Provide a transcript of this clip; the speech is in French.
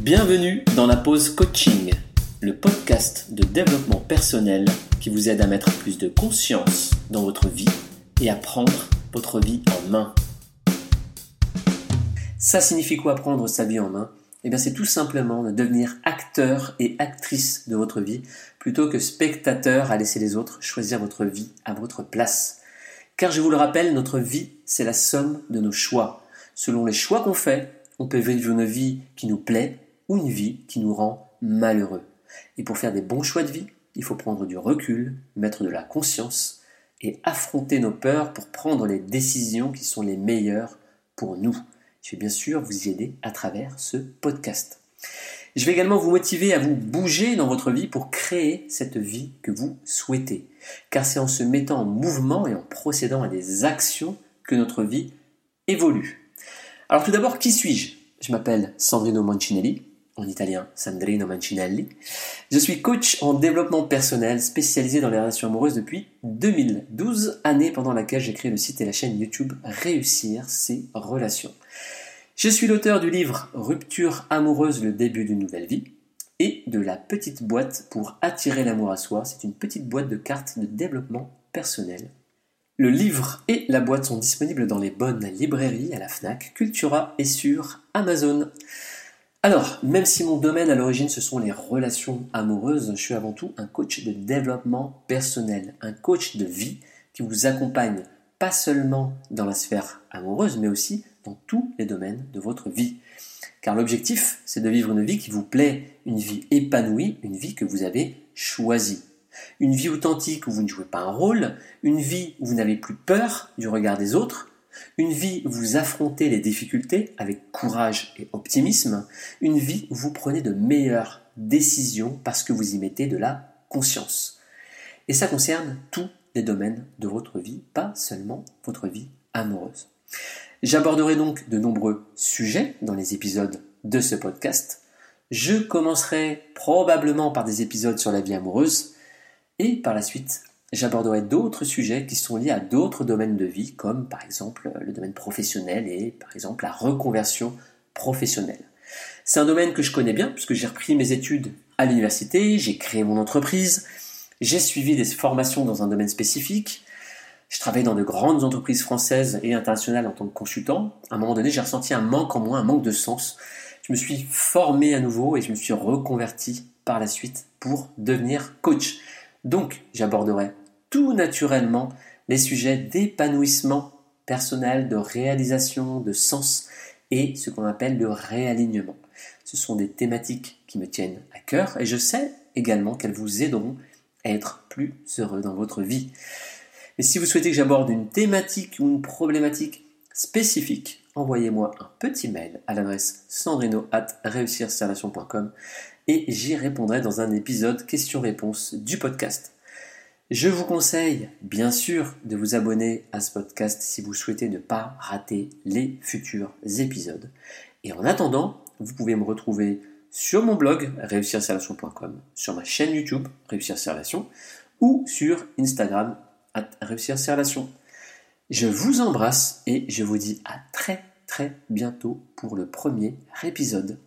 Bienvenue dans la pause coaching, le podcast de développement personnel qui vous aide à mettre plus de conscience dans votre vie et à prendre votre vie en main. Ça signifie quoi prendre sa vie en main? Eh bien c'est tout simplement de devenir acteur et actrice de votre vie plutôt que spectateur à laisser les autres choisir votre vie à votre place. Car je vous le rappelle, notre vie, c'est la somme de nos choix. Selon les choix qu'on fait, on peut vivre une vie qui nous plaît ou une vie qui nous rend malheureux. Et pour faire des bons choix de vie, il faut prendre du recul, mettre de la conscience et affronter nos peurs pour prendre les décisions qui sont les meilleures pour nous. Je vais bien sûr vous y aider à travers ce podcast. Je vais également vous motiver à vous bouger dans votre vie pour créer cette vie que vous souhaitez. Car c'est en se mettant en mouvement et en procédant à des actions que notre vie évolue. Alors tout d'abord, qui suis-je? Je, m'appelle Sandrino Mancinelli, en italien Sandrino Mancinelli. Je suis coach en développement personnel spécialisé dans les relations amoureuses depuis 2012, année pendant laquelle j'ai créé le site et la chaîne YouTube Réussir ses relations. Je suis l'auteur du livre Rupture amoureuse, le début d'une nouvelle vie et de la petite boîte pour attirer l'amour à soi. C'est une petite boîte de cartes de développement personnel. Le livre et la boîte sont disponibles dans les bonnes librairies à la FNAC, Cultura et sur Amazon. Alors, même si mon domaine à l'origine ce sont les relations amoureuses, je suis avant tout un coach de développement personnel, un coach de vie qui vous accompagne pas seulement dans la sphère amoureuse, mais aussi dans tous les domaines de votre vie. Car l'objectif, c'est de vivre une vie qui vous plaît, une vie épanouie, une vie que vous avez choisie. Une vie authentique où vous ne jouez pas un rôle, une vie où vous n'avez plus peur du regard des autres, une vie où vous affrontez les difficultés avec courage et optimisme. Une vie où vous prenez de meilleures décisions parce que vous y mettez de la conscience. Et ça concerne tous les domaines de votre vie, pas seulement votre vie amoureuse. J'aborderai donc de nombreux sujets dans les épisodes de ce podcast. Je commencerai probablement par des épisodes sur la vie amoureuse et par la suite J'aborderai d'autres sujets qui sont liés à d'autres domaines de vie, comme par exemple le domaine professionnel et par exemple la reconversion professionnelle. C'est un domaine que je connais bien puisque j'ai repris mes études à l'université, j'ai créé mon entreprise, j'ai suivi des formations dans un domaine spécifique, je travaille dans de grandes entreprises françaises et internationales en tant que consultant. À un moment donné, j'ai ressenti un manque en moi, un manque de sens. Je me suis formé à nouveau et je me suis reconverti par la suite pour devenir coach. Donc, j'aborderai tout naturellement les sujets d'épanouissement personnel, de réalisation, de sens et ce qu'on appelle le réalignement. Ce sont des thématiques qui me tiennent à cœur et je sais également qu'elles vous aideront à être plus heureux dans votre vie. Et si vous souhaitez que j'aborde une thématique ou une problématique spécifique, envoyez-moi un petit mail à l'adresse sandrino et j'y répondrai dans un épisode question-réponse du podcast. Je vous conseille, bien sûr, de vous abonner à ce podcast si vous souhaitez ne pas rater les futurs épisodes. Et en attendant, vous pouvez me retrouver sur mon blog réussirserlation.com, sur ma chaîne YouTube Réussir ou sur Instagram at Je vous embrasse et je vous dis à très très bientôt pour le premier épisode